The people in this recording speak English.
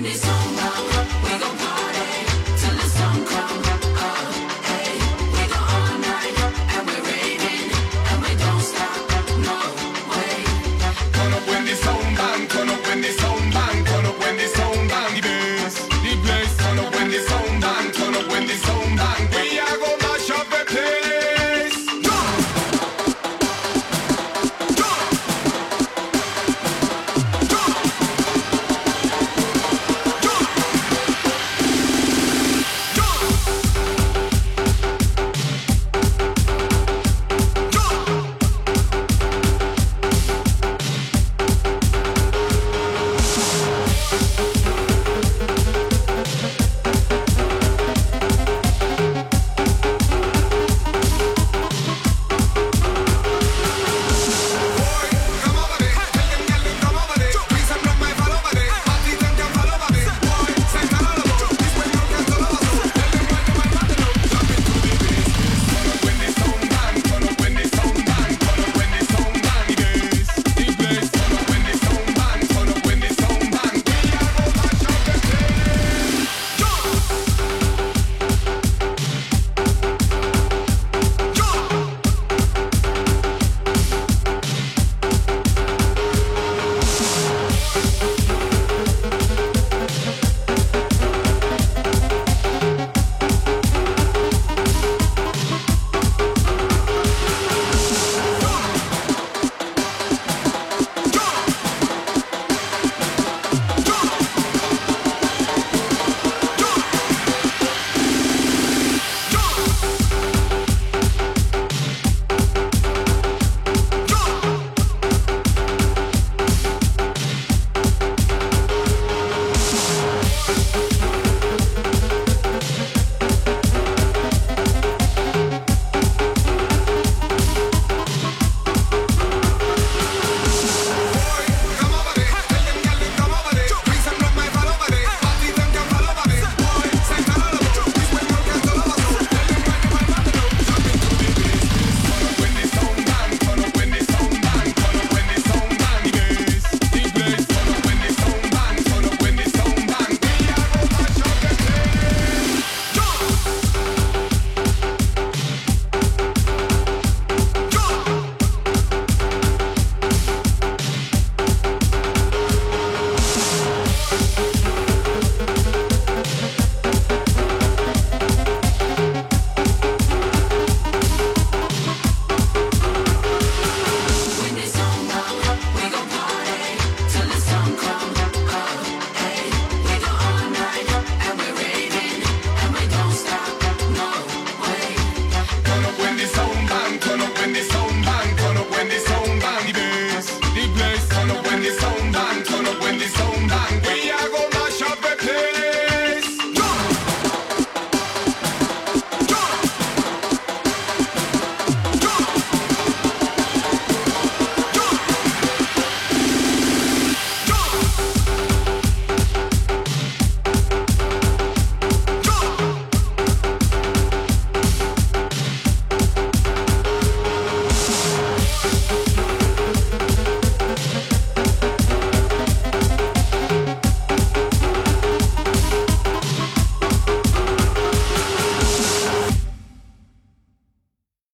find his own